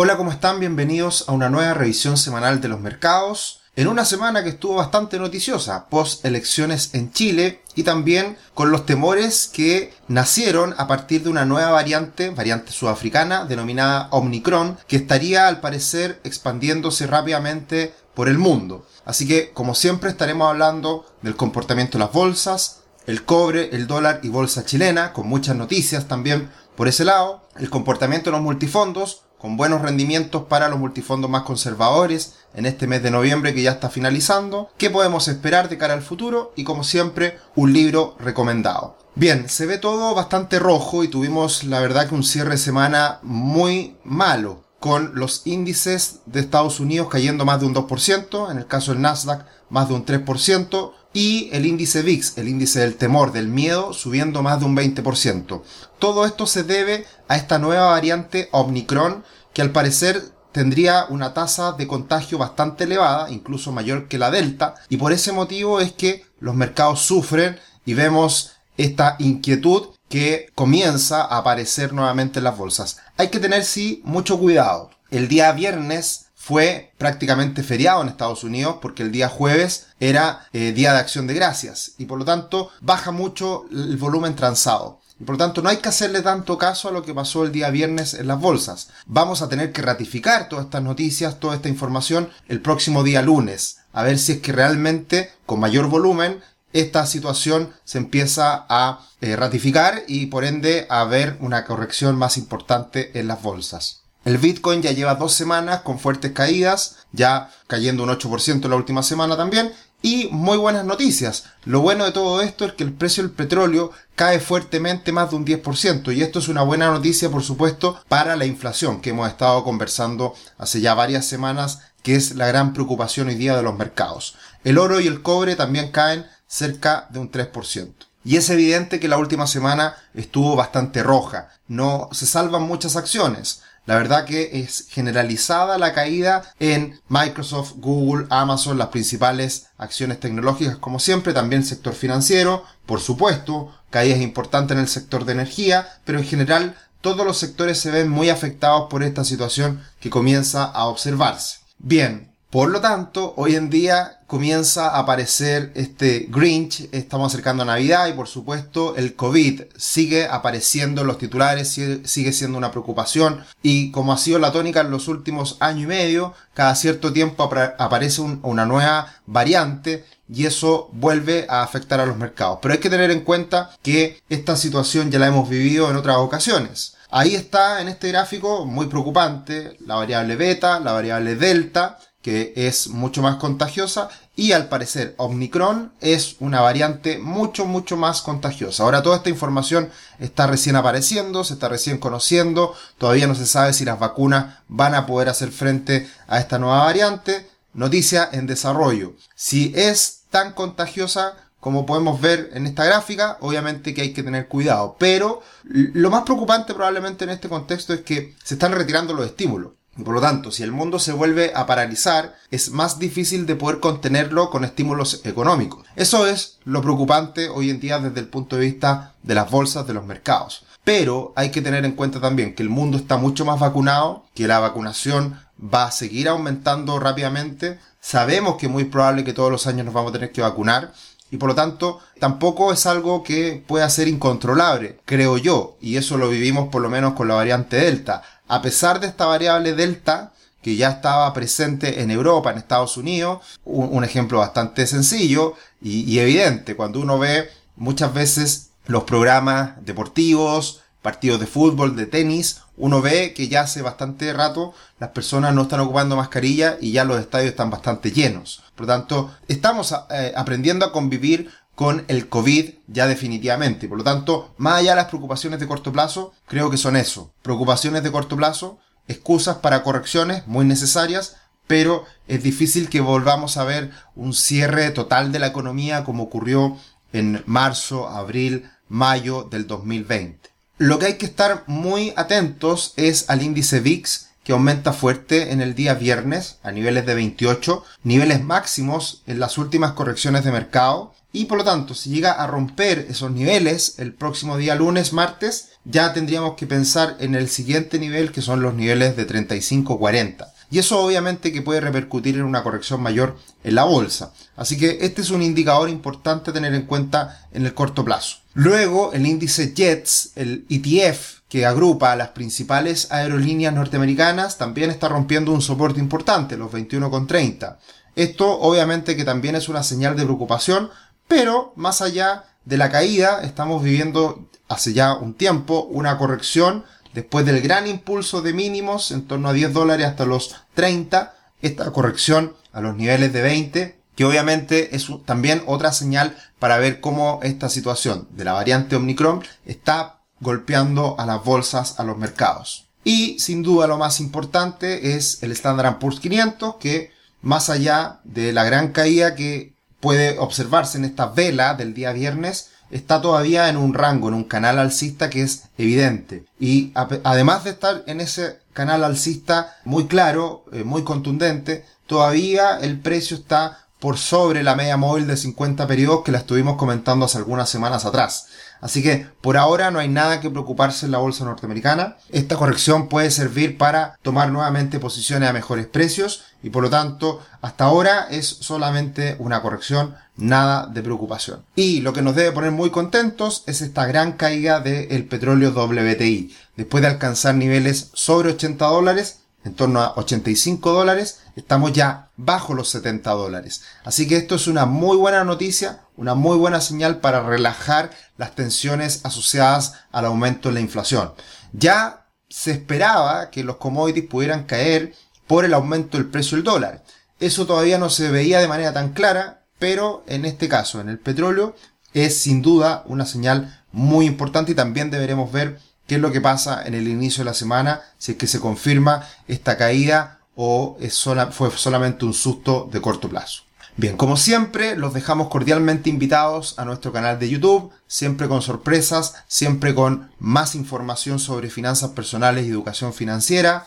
Hola, ¿cómo están? Bienvenidos a una nueva revisión semanal de los mercados. En una semana que estuvo bastante noticiosa, post elecciones en Chile y también con los temores que nacieron a partir de una nueva variante, variante sudafricana denominada Omicron, que estaría al parecer expandiéndose rápidamente por el mundo. Así que, como siempre, estaremos hablando del comportamiento de las bolsas, el cobre, el dólar y bolsa chilena, con muchas noticias también por ese lado, el comportamiento de los multifondos, con buenos rendimientos para los multifondos más conservadores en este mes de noviembre que ya está finalizando, qué podemos esperar de cara al futuro y como siempre un libro recomendado. Bien, se ve todo bastante rojo y tuvimos la verdad que un cierre de semana muy malo con los índices de Estados Unidos cayendo más de un 2%, en el caso del Nasdaq más de un 3%, y el índice VIX, el índice del temor, del miedo, subiendo más de un 20%. Todo esto se debe a esta nueva variante Omicron que al parecer tendría una tasa de contagio bastante elevada, incluso mayor que la Delta, y por ese motivo es que los mercados sufren y vemos esta inquietud que comienza a aparecer nuevamente en las bolsas. Hay que tener sí mucho cuidado. El día viernes fue prácticamente feriado en Estados Unidos porque el día jueves era eh, día de acción de gracias y por lo tanto baja mucho el volumen transado. Y por lo tanto no hay que hacerle tanto caso a lo que pasó el día viernes en las bolsas. Vamos a tener que ratificar todas estas noticias, toda esta información el próximo día lunes. A ver si es que realmente con mayor volumen esta situación se empieza a eh, ratificar y por ende a haber una corrección más importante en las bolsas. El Bitcoin ya lleva dos semanas con fuertes caídas, ya cayendo un 8% la última semana también, y muy buenas noticias. Lo bueno de todo esto es que el precio del petróleo cae fuertemente más de un 10%, y esto es una buena noticia, por supuesto, para la inflación que hemos estado conversando hace ya varias semanas, que es la gran preocupación hoy día de los mercados. El oro y el cobre también caen cerca de un 3%. Y es evidente que la última semana estuvo bastante roja. No se salvan muchas acciones. La verdad que es generalizada la caída en Microsoft, Google, Amazon, las principales acciones tecnológicas como siempre, también el sector financiero, por supuesto, caídas importantes en el sector de energía, pero en general todos los sectores se ven muy afectados por esta situación que comienza a observarse. Bien, por lo tanto, hoy en día comienza a aparecer este Grinch, estamos acercando a Navidad y por supuesto el COVID sigue apareciendo en los titulares, sigue siendo una preocupación y como ha sido la tónica en los últimos año y medio, cada cierto tiempo aparece una nueva variante y eso vuelve a afectar a los mercados. Pero hay que tener en cuenta que esta situación ya la hemos vivido en otras ocasiones. Ahí está en este gráfico muy preocupante la variable beta, la variable delta, que es mucho más contagiosa y al parecer Omicron es una variante mucho mucho más contagiosa. Ahora toda esta información está recién apareciendo, se está recién conociendo, todavía no se sabe si las vacunas van a poder hacer frente a esta nueva variante. Noticia en desarrollo. Si es tan contagiosa como podemos ver en esta gráfica, obviamente que hay que tener cuidado, pero lo más preocupante probablemente en este contexto es que se están retirando los estímulos. Por lo tanto, si el mundo se vuelve a paralizar, es más difícil de poder contenerlo con estímulos económicos. Eso es lo preocupante hoy en día desde el punto de vista de las bolsas de los mercados. Pero hay que tener en cuenta también que el mundo está mucho más vacunado, que la vacunación va a seguir aumentando rápidamente. Sabemos que es muy probable que todos los años nos vamos a tener que vacunar y por lo tanto tampoco es algo que pueda ser incontrolable, creo yo, y eso lo vivimos por lo menos con la variante Delta a pesar de esta variable delta, que ya estaba presente en Europa, en Estados Unidos, un, ejemplo bastante sencillo y, evidente, cuando uno ve muchas veces los programas deportivos, partidos de fútbol, de tenis, uno ve que ya hace bastante rato las personas no están ocupando mascarilla y ya los estadios están bastante llenos. Por lo tanto, estamos eh, aprendiendo a convivir con el COVID ya definitivamente. Por lo tanto, más allá de las preocupaciones de corto plazo, creo que son eso. Preocupaciones de corto plazo, excusas para correcciones muy necesarias, pero es difícil que volvamos a ver un cierre total de la economía como ocurrió en marzo, abril, mayo del 2020. Lo que hay que estar muy atentos es al índice VIX que aumenta fuerte en el día viernes a niveles de 28, niveles máximos en las últimas correcciones de mercado y por lo tanto, si llega a romper esos niveles el próximo día lunes, martes, ya tendríamos que pensar en el siguiente nivel que son los niveles de 35-40. Y eso obviamente que puede repercutir en una corrección mayor en la bolsa. Así que este es un indicador importante a tener en cuenta en el corto plazo. Luego, el índice JETS, el ETF, que agrupa a las principales aerolíneas norteamericanas, también está rompiendo un soporte importante, los 21,30. Esto obviamente que también es una señal de preocupación, pero más allá de la caída, estamos viviendo hace ya un tiempo una corrección después del gran impulso de mínimos en torno a 10 dólares hasta los 30, esta corrección a los niveles de 20, que obviamente es también otra señal para ver cómo esta situación de la variante Omicron está golpeando a las bolsas, a los mercados. Y sin duda lo más importante es el Standard Poor's 500, que más allá de la gran caída que puede observarse en esta vela del día viernes, está todavía en un rango, en un canal alcista que es evidente. Y además de estar en ese canal alcista muy claro, eh, muy contundente, todavía el precio está por sobre la media móvil de 50 periodos que la estuvimos comentando hace algunas semanas atrás. Así que por ahora no hay nada que preocuparse en la bolsa norteamericana. Esta corrección puede servir para tomar nuevamente posiciones a mejores precios y por lo tanto hasta ahora es solamente una corrección, nada de preocupación. Y lo que nos debe poner muy contentos es esta gran caída del petróleo WTI. Después de alcanzar niveles sobre 80 dólares, en torno a 85 dólares, estamos ya bajo los 70 dólares. Así que esto es una muy buena noticia, una muy buena señal para relajar las tensiones asociadas al aumento de la inflación. Ya se esperaba que los commodities pudieran caer por el aumento del precio del dólar. Eso todavía no se veía de manera tan clara, pero en este caso, en el petróleo, es sin duda una señal muy importante y también deberemos ver qué es lo que pasa en el inicio de la semana, si es que se confirma esta caída o es fue solamente un susto de corto plazo. Bien, como siempre, los dejamos cordialmente invitados a nuestro canal de YouTube, siempre con sorpresas, siempre con más información sobre finanzas personales y educación financiera,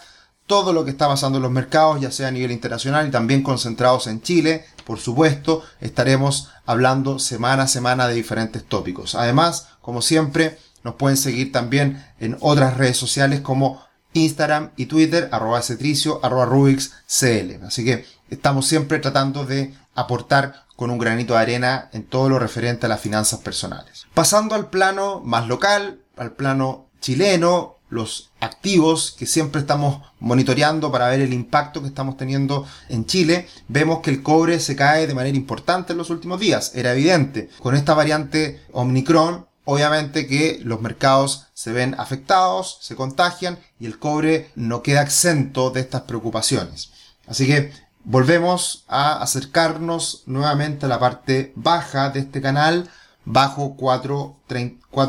todo lo que está pasando en los mercados, ya sea a nivel internacional y también concentrados en Chile, por supuesto, estaremos hablando semana a semana de diferentes tópicos. Además, como siempre, nos pueden seguir también en otras redes sociales como Instagram y Twitter, arroba cetricio, arroba Rubix CL. Así que estamos siempre tratando de aportar con un granito de arena en todo lo referente a las finanzas personales. Pasando al plano más local, al plano chileno, los activos que siempre estamos monitoreando para ver el impacto que estamos teniendo en Chile, vemos que el cobre se cae de manera importante en los últimos días. Era evidente. Con esta variante Omicron obviamente que los mercados se ven afectados, se contagian y el cobre no queda exento de estas preocupaciones. Así que volvemos a acercarnos nuevamente a la parte baja de este canal, bajo 4,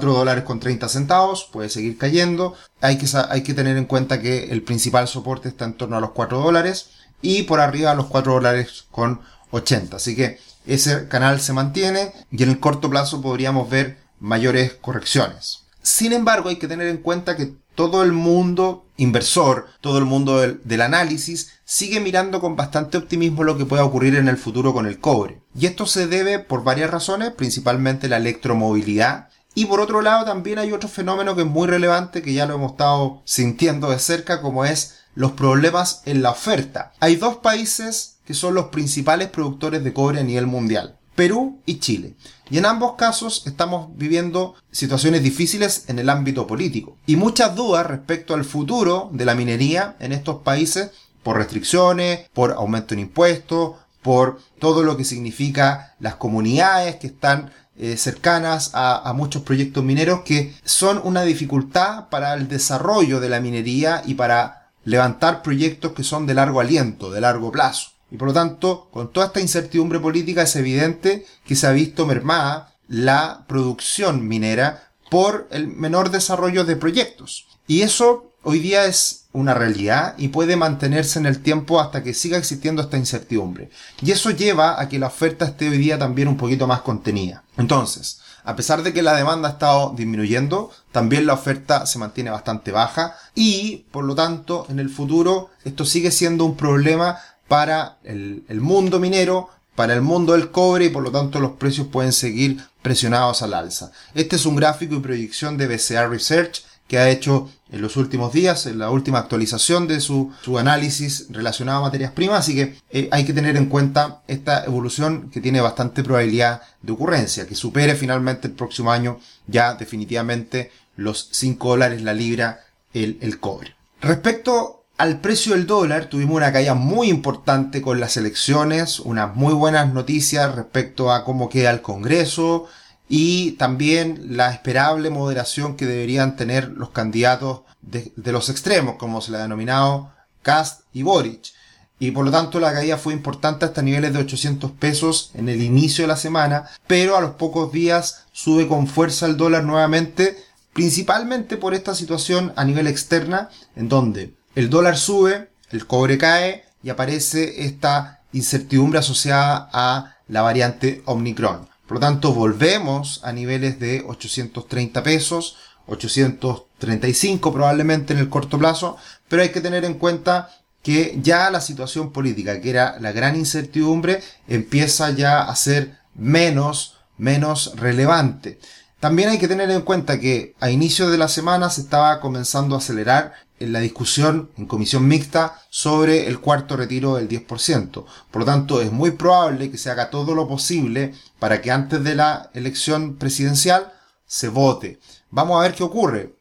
dólares con 30 centavos, puede seguir cayendo. Hay que, hay que tener en cuenta que el principal soporte está en torno a los 4 dólares y por arriba a los 4 dólares con 80. Así que ese canal se mantiene y en el corto plazo podríamos ver mayores correcciones. Sin embargo, hay que tener en cuenta que todo el mundo inversor, todo el mundo del, análisis, sigue mirando con bastante optimismo lo que pueda ocurrir en el futuro con el cobre. Y esto se debe por varias razones, principalmente la electromovilidad. Y por otro lado también hay otro fenómeno que es muy relevante, que ya lo hemos estado sintiendo de cerca, como es los problemas en la oferta. Hay dos países que son los principales productores de cobre a nivel mundial. Perú y Chile. Y en ambos casos estamos viviendo situaciones difíciles en el ámbito político. Y muchas dudas respecto al futuro de la minería en estos países por restricciones, por aumento en impuestos, por todo lo que significa las comunidades que están eh, cercanas a, a, muchos proyectos mineros que son una dificultad para el desarrollo de la minería y para levantar proyectos que son de largo aliento, de largo plazo. Y por lo tanto, con toda esta incertidumbre política es evidente que se ha visto mermada la producción minera por el menor desarrollo de proyectos. Y eso hoy día es una realidad y puede mantenerse en el tiempo hasta que siga existiendo esta incertidumbre. Y eso lleva a que la oferta esté hoy día también un poquito más contenida. Entonces, a pesar de que la demanda ha estado disminuyendo, también la oferta se mantiene bastante baja y, por lo tanto, en el futuro esto sigue siendo un problema para el, mundo minero, para el mundo del cobre y por lo tanto los precios pueden seguir presionados al alza. Este es un gráfico y proyección de BCA Research que ha hecho en los últimos días, en la última actualización de su, análisis relacionado a materias primas, así que eh, hay que tener en cuenta esta evolución que tiene bastante probabilidad de ocurrencia, que supere finalmente el próximo año ya definitivamente los 5 dólares la libra el, el cobre. Respecto al precio del dólar, tuvimos una caída muy importante con las elecciones, unas muy buenas noticias respecto a cómo queda el Congreso, y también la esperable moderación que deberían tener los candidatos de, los extremos, como se le ha denominado Cast y Boric. Y por lo tanto la caída fue importante hasta niveles de 800 pesos en el inicio de la semana, pero a los pocos días sube con fuerza el dólar nuevamente, principalmente por esta situación a nivel externa, en donde el dólar sube, el cobre cae y aparece esta incertidumbre asociada a la variante Omicron. Por lo tanto, volvemos a niveles de 830 pesos, 835 probablemente en el corto plazo, pero hay que tener en cuenta que ya la situación política, que era la gran incertidumbre, empieza ya a ser menos, menos relevante. También hay que tener en cuenta que a inicio de la semana se estaba comenzando a acelerar la discusión en comisión mixta sobre el cuarto retiro del 10%. Por lo tanto, es muy probable que se haga todo lo posible para que antes de la elección presidencial se vote. Vamos a ver qué ocurre.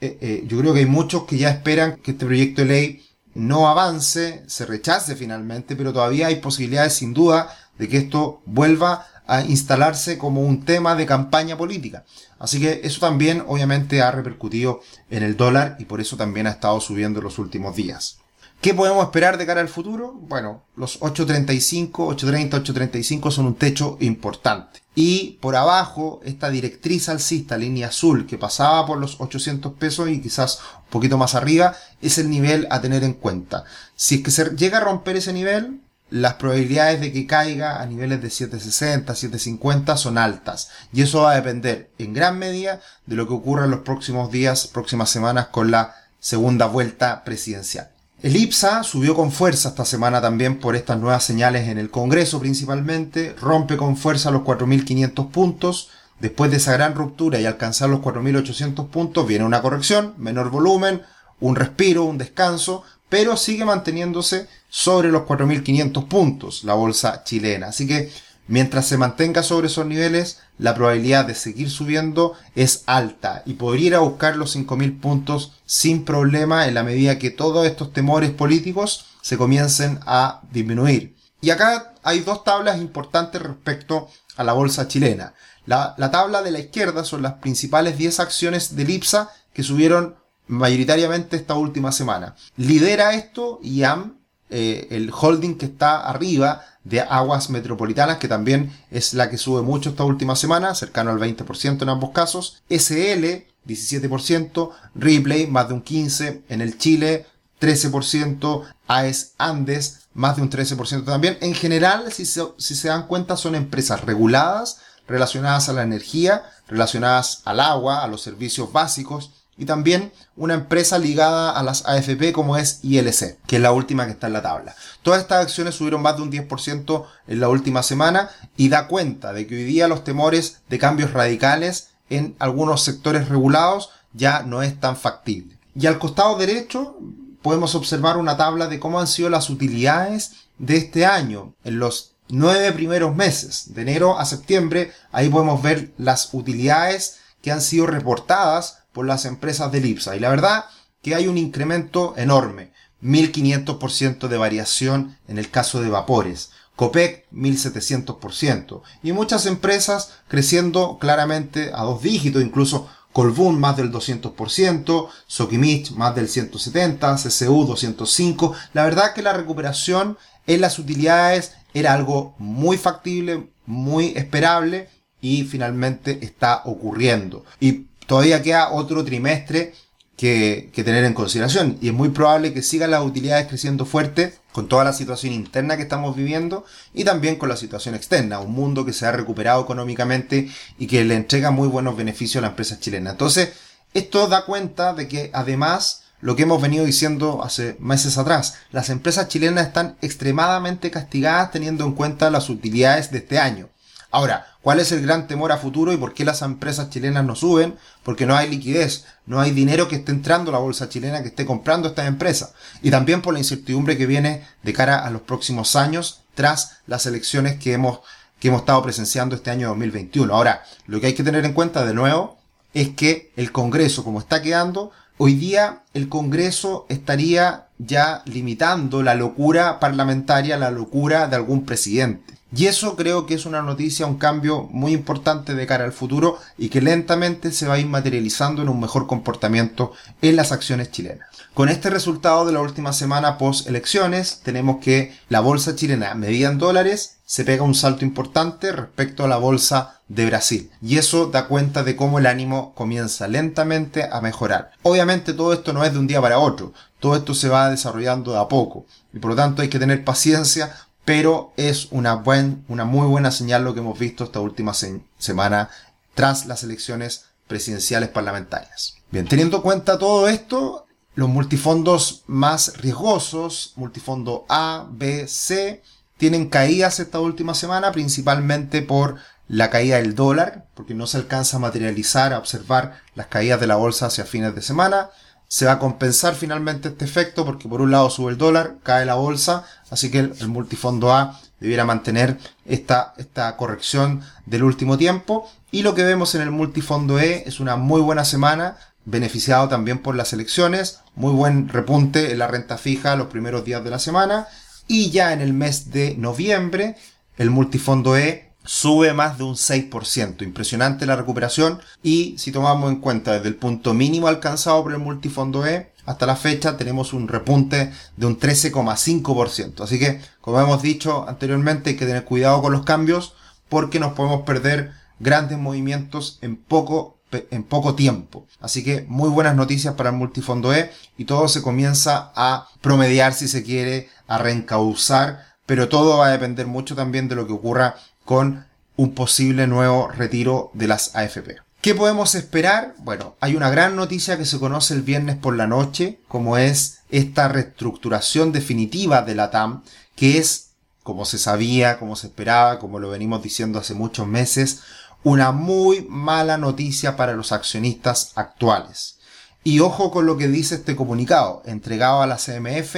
Eh, eh, yo creo que hay muchos que ya esperan que este proyecto de ley no avance, se rechace finalmente, pero todavía hay posibilidades sin duda de que esto vuelva a instalarse como un tema de campaña política. Así que eso también obviamente ha repercutido en el dólar y por eso también ha estado subiendo en los últimos días. ¿Qué podemos esperar de cara al futuro? Bueno, los 8.35, 8.30, 8.35 son un techo importante. Y por abajo, esta directriz alcista, línea azul, que pasaba por los 800 pesos y quizás un poquito más arriba, es el nivel a tener en cuenta. Si es que se llega a romper ese nivel, las probabilidades de que caiga a niveles de 760, 750 son altas. Y eso va a depender en gran medida de lo que ocurra en los próximos días, próximas semanas con la segunda vuelta presidencial. El IPSA subió con fuerza esta semana también por estas nuevas señales en el Congreso principalmente, rompe con fuerza los 4.500 puntos, después de esa gran ruptura y alcanzar los 4.800 puntos viene una corrección, menor volumen, un respiro, un descanso, pero sigue manteniéndose sobre los 4.500 puntos la bolsa chilena. Así que mientras se mantenga sobre esos niveles, la probabilidad de seguir subiendo es alta y podría ir a buscar los 5.000 puntos sin problema en la medida que todos estos temores políticos se comiencen a disminuir. Y acá hay dos tablas importantes respecto a la bolsa chilena. La, la tabla de la izquierda son las principales 10 acciones del IPSA que subieron mayoritariamente esta última semana. Lidera esto IAM, eh, el holding que está arriba de Aguas Metropolitanas, que también es la que sube mucho esta última semana, cercano al 20% en ambos casos. SL, 17%, Replay, más de un 15%, en el Chile, 13%, AES Andes, más de un 13% también. En general, si si se dan cuenta, son empresas reguladas, relacionadas a la energía, relacionadas al agua, a los servicios básicos, y también una empresa ligada a las AFP como es ILC, que es la última que está en la tabla. Todas estas acciones subieron más de un 10% en la última semana y da cuenta de que hoy día los temores de cambios radicales en algunos sectores regulados ya no es tan factible. Y al costado derecho podemos observar una tabla de cómo han sido las utilidades de este año en los nueve primeros meses, de enero a septiembre, ahí podemos ver las utilidades que han sido reportadas por las empresas del IPSA. Y la verdad que hay un incremento enorme. 1500% de variación en el caso de vapores. Copec 1700%. Y muchas empresas creciendo claramente a dos dígitos, incluso Colbún más del 200%, Sokimich más del 170%, CCU 205%. La verdad que la recuperación en las utilidades era algo muy factible, muy esperable y finalmente está ocurriendo. Y todavía queda otro trimestre que, tener en consideración. Y es muy probable que sigan las utilidades creciendo fuerte con toda la situación interna que estamos viviendo y también con la situación externa. Un mundo que se ha recuperado económicamente y que le entrega muy buenos beneficios a la empresa chilena. Entonces, esto da cuenta de que además lo que hemos venido diciendo hace meses atrás, las empresas chilenas están extremadamente castigadas teniendo en cuenta las utilidades de este año. Ahora, ¿Cuál es el gran temor a futuro y por qué las empresas chilenas no suben? Porque no hay liquidez, no hay dinero que esté entrando a la bolsa chilena que esté comprando estas empresas. Y también por la incertidumbre que viene de cara a los próximos años tras las elecciones que hemos, que hemos estado presenciando este año 2021. Ahora, lo que hay que tener en cuenta de nuevo es que el Congreso, como está quedando, hoy día el Congreso estaría ya limitando la locura parlamentaria, la locura de algún presidente. Y eso creo que es una noticia, un cambio muy importante de cara al futuro y que lentamente se va a ir materializando en un mejor comportamiento en las acciones chilenas. Con este resultado de la última semana post elecciones, tenemos que la bolsa chilena medida en dólares se pega un salto importante respecto a la bolsa de Brasil. Y eso da cuenta de cómo el ánimo comienza lentamente a mejorar. Obviamente todo esto no es de un día para otro. Todo esto se va desarrollando de a poco. Y por lo tanto hay que tener paciencia pero es una, una muy buena señal lo que hemos visto esta última semana tras las elecciones presidenciales parlamentarias. Bien, teniendo en cuenta todo esto, los multifondos más riesgosos, multifondo A, B, C, tienen caídas esta última semana, principalmente por la caída del dólar, porque no se alcanza a materializar, a observar las caídas de la bolsa hacia fines de semana se va a compensar finalmente este efecto porque por un lado sube el dólar, cae la bolsa, así que el, multifondo A debiera mantener esta, esta corrección del último tiempo. Y lo que vemos en el multifondo E es una muy buena semana, beneficiado también por las elecciones, muy buen repunte en la renta fija los primeros días de la semana. Y ya en el mes de noviembre, el multifondo E sube más de un 6%. Impresionante la recuperación y si tomamos en cuenta desde el punto mínimo alcanzado por el multifondo E hasta la fecha tenemos un repunte de un 13,5%. Así que, como hemos dicho anteriormente, hay que tener cuidado con los cambios porque nos podemos perder grandes movimientos en poco en poco tiempo. Así que muy buenas noticias para el multifondo E y todo se comienza a promediar si se quiere, a reencauzar, pero todo va a depender mucho también de lo que ocurra con un posible nuevo retiro de las AFP. ¿Qué podemos esperar? Bueno, hay una gran noticia que se conoce el viernes por la noche, como es esta reestructuración definitiva de la TAM, que es, como se sabía, como se esperaba, como lo venimos diciendo hace muchos meses, una muy mala noticia para los accionistas actuales. Y ojo con lo que dice este comunicado, entregado a la CMF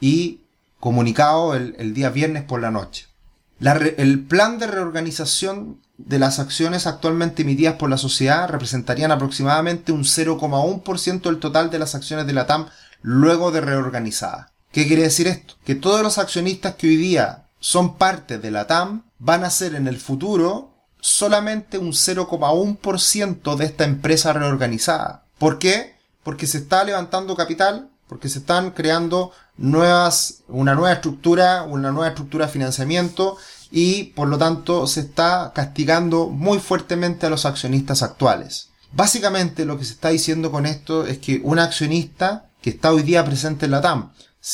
y comunicado el, el día viernes por la noche el plan de reorganización de las acciones actualmente emitidas por la sociedad representarían aproximadamente un 0,1% del total de las acciones de la TAM luego de reorganizada. ¿Qué quiere decir esto? Que todos los accionistas que hoy día son parte de la TAM van a ser en el futuro solamente un 0,1% de esta empresa reorganizada. ¿Por qué? Porque se está levantando capital, porque se están creando nuevas, una nueva estructura, una nueva estructura de financiamiento y por lo tanto se está castigando muy fuertemente a los accionistas actuales. Básicamente lo que se está diciendo con esto es que un accionista que está hoy día presente en la TAM,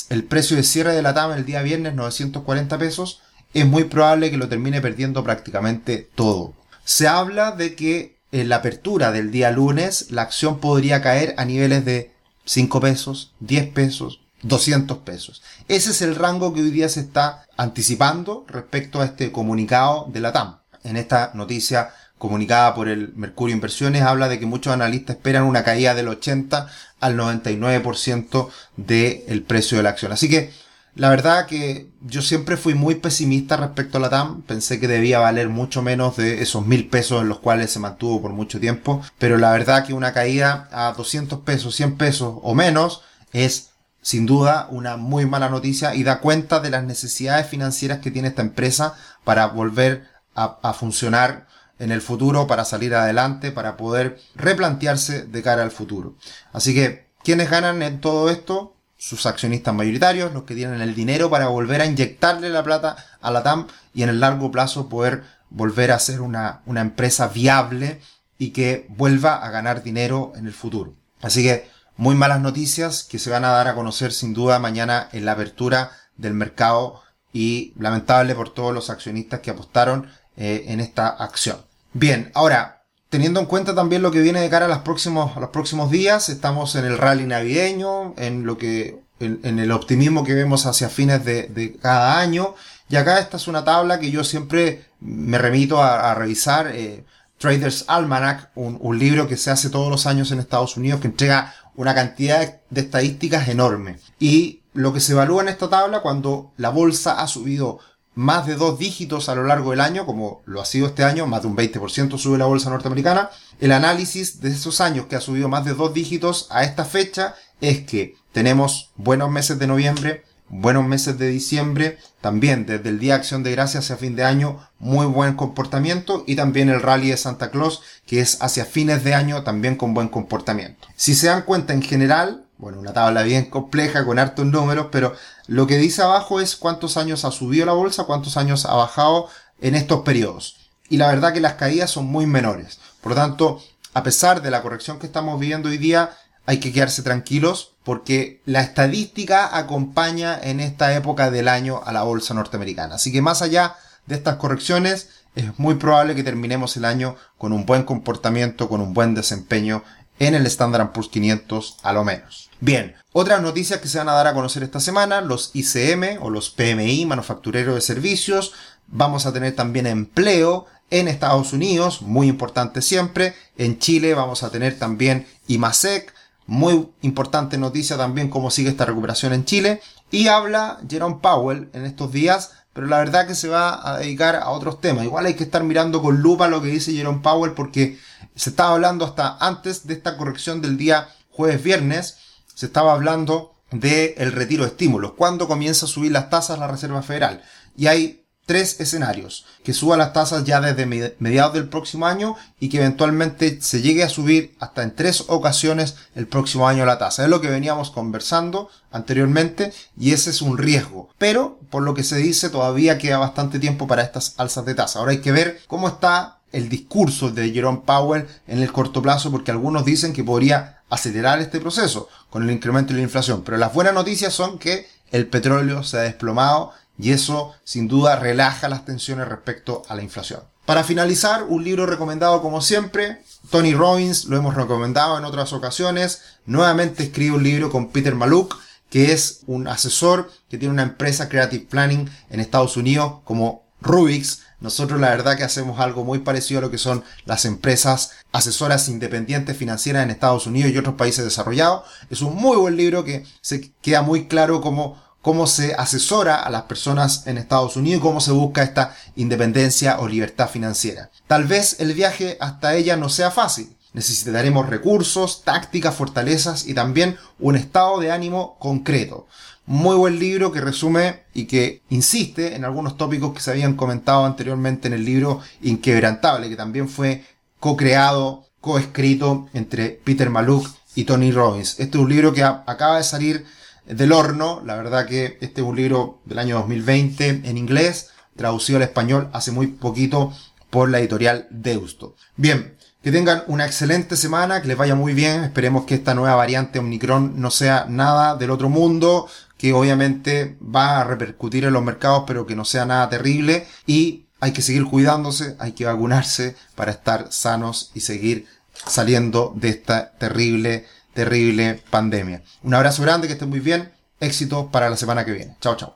el precio de cierre de la TAM el día viernes 940 pesos, es muy probable que lo termine perdiendo prácticamente todo. Se habla de que en la apertura del día lunes la acción podría caer a niveles de 5 pesos, 10 pesos, 200 pesos. Ese es el rango que hoy día se está anticipando respecto a este comunicado de la TAM. En esta noticia comunicada por el Mercurio Inversiones habla de que muchos analistas esperan una caída del 80 al 99% del precio de la acción. Así que la verdad que yo siempre fui muy pesimista respecto a la TAM. Pensé que debía valer mucho menos de esos mil pesos en los cuales se mantuvo por mucho tiempo. Pero la verdad que una caída a 200 pesos, 100 pesos o menos es sin duda una muy mala noticia y da cuenta de las necesidades financieras que tiene esta empresa para volver a, funcionar en el futuro, para salir adelante, para poder replantearse de cara al futuro. Así que, ¿quiénes ganan en todo esto? Sus accionistas mayoritarios, los que tienen el dinero para volver a inyectarle la plata a la TAM y en el largo plazo poder volver a ser una, una empresa viable y que vuelva a ganar dinero en el futuro. Así que muy malas noticias que se van a dar a conocer sin duda mañana en la apertura del mercado y lamentable por todos los accionistas que apostaron eh, en esta acción. Bien, ahora, teniendo en cuenta también lo que viene de cara a los próximos, días, estamos en el rally navideño, en lo que, en, el optimismo que vemos hacia fines de, cada año, Y acá esta es una tabla que yo siempre me remito a, revisar. Eh, Traders Almanac, un, libro que se hace todos los años en Estados Unidos, que entrega una cantidad de estadísticas enorme. Y lo que se evalúa en esta tabla cuando la bolsa ha subido más de dos dígitos a lo largo del año, como lo ha sido este año, más de un 20% sube la bolsa norteamericana, el análisis de esos años que ha subido más de dos dígitos a esta fecha es que tenemos buenos meses de noviembre, buenos meses de diciembre, también desde el Día de Acción de Gracias hacia fin de año, muy buen comportamiento y también el rally de Santa Claus, que es hacia fines de año también con buen comportamiento. Si se dan cuenta en general, bueno, una tabla bien compleja con hartos números, pero lo que dice abajo es cuántos años ha subido la bolsa, cuántos años ha bajado en estos periodos. Y la verdad que las caídas son muy menores. Por lo tanto, a pesar de la corrección que estamos viviendo hoy día, hay que quedarse tranquilos porque la estadística acompaña en esta época del año a la bolsa norteamericana. Así que más allá de estas correcciones, es muy probable que terminemos el año con un buen comportamiento, con un buen desempeño en el Standard Poor's 500 a lo menos. Bien, otras noticias que se van a dar a conocer esta semana, los ICM o los PMI, manufactureros de servicios, vamos a tener también empleo en Estados Unidos, muy importante siempre, en Chile vamos a tener también IMASEC, muy importante noticia también cómo sigue esta recuperación en Chile, y habla Jerome Powell en estos días pero la verdad que se va a dedicar a otros temas. Igual hay que estar mirando con lupa lo que dice Jerome Powell porque se estaba hablando hasta antes de esta corrección del día jueves viernes, se estaba hablando del el retiro de estímulos, cuando comienza a subir las tasas la Reserva Federal. Y hay tres escenarios. Que suba las tasas ya desde mediados del próximo año y que eventualmente se llegue a subir hasta en tres ocasiones el próximo año la tasa. Es lo que veníamos conversando anteriormente y ese es un riesgo. Pero, por lo que se dice, todavía queda bastante tiempo para estas alzas de tasa. Ahora hay que ver cómo está el discurso de Jerome Powell en el corto plazo porque algunos dicen que podría acelerar este proceso con el incremento de la inflación. Pero las buenas noticias son que el petróleo se ha desplomado y eso sin duda relaja las tensiones respecto a la inflación. Para finalizar, un libro recomendado como siempre, Tony Robbins, lo hemos recomendado en otras ocasiones, nuevamente escribe un libro con Peter Maluk, que es un asesor que tiene una empresa Creative Planning en Estados Unidos como Rubix. Nosotros la verdad que hacemos algo muy parecido a lo que son las empresas asesoras independientes financieras en Estados Unidos y otros países desarrollados. Es un muy buen libro que se queda muy claro cómo cómo se asesora a las personas en Estados Unidos y cómo se busca esta independencia o libertad financiera. Tal vez el viaje hasta ella no sea fácil. Necesitaremos recursos, tácticas, fortalezas y también un estado de ánimo concreto. Muy buen libro que resume y que insiste en algunos tópicos que se habían comentado anteriormente en el libro Inquebrantable, que también fue co-creado, co-escrito entre Peter Maluk y Tony Robbins. Este es un libro que acaba de salir del horno. La verdad que este es un libro del año 2020 en inglés, traducido al español hace muy poquito por la editorial Deusto. Bien, que tengan una excelente semana, que les vaya muy bien. Esperemos que esta nueva variante Omicron no sea nada del otro mundo, que obviamente va a repercutir en los mercados, pero que no sea nada terrible. Y hay que seguir cuidándose, hay que vacunarse para estar sanos y seguir saliendo de esta terrible terrible pandemia. Un abrazo grande, que estén muy bien. Éxito para la semana que viene. Chao, chao.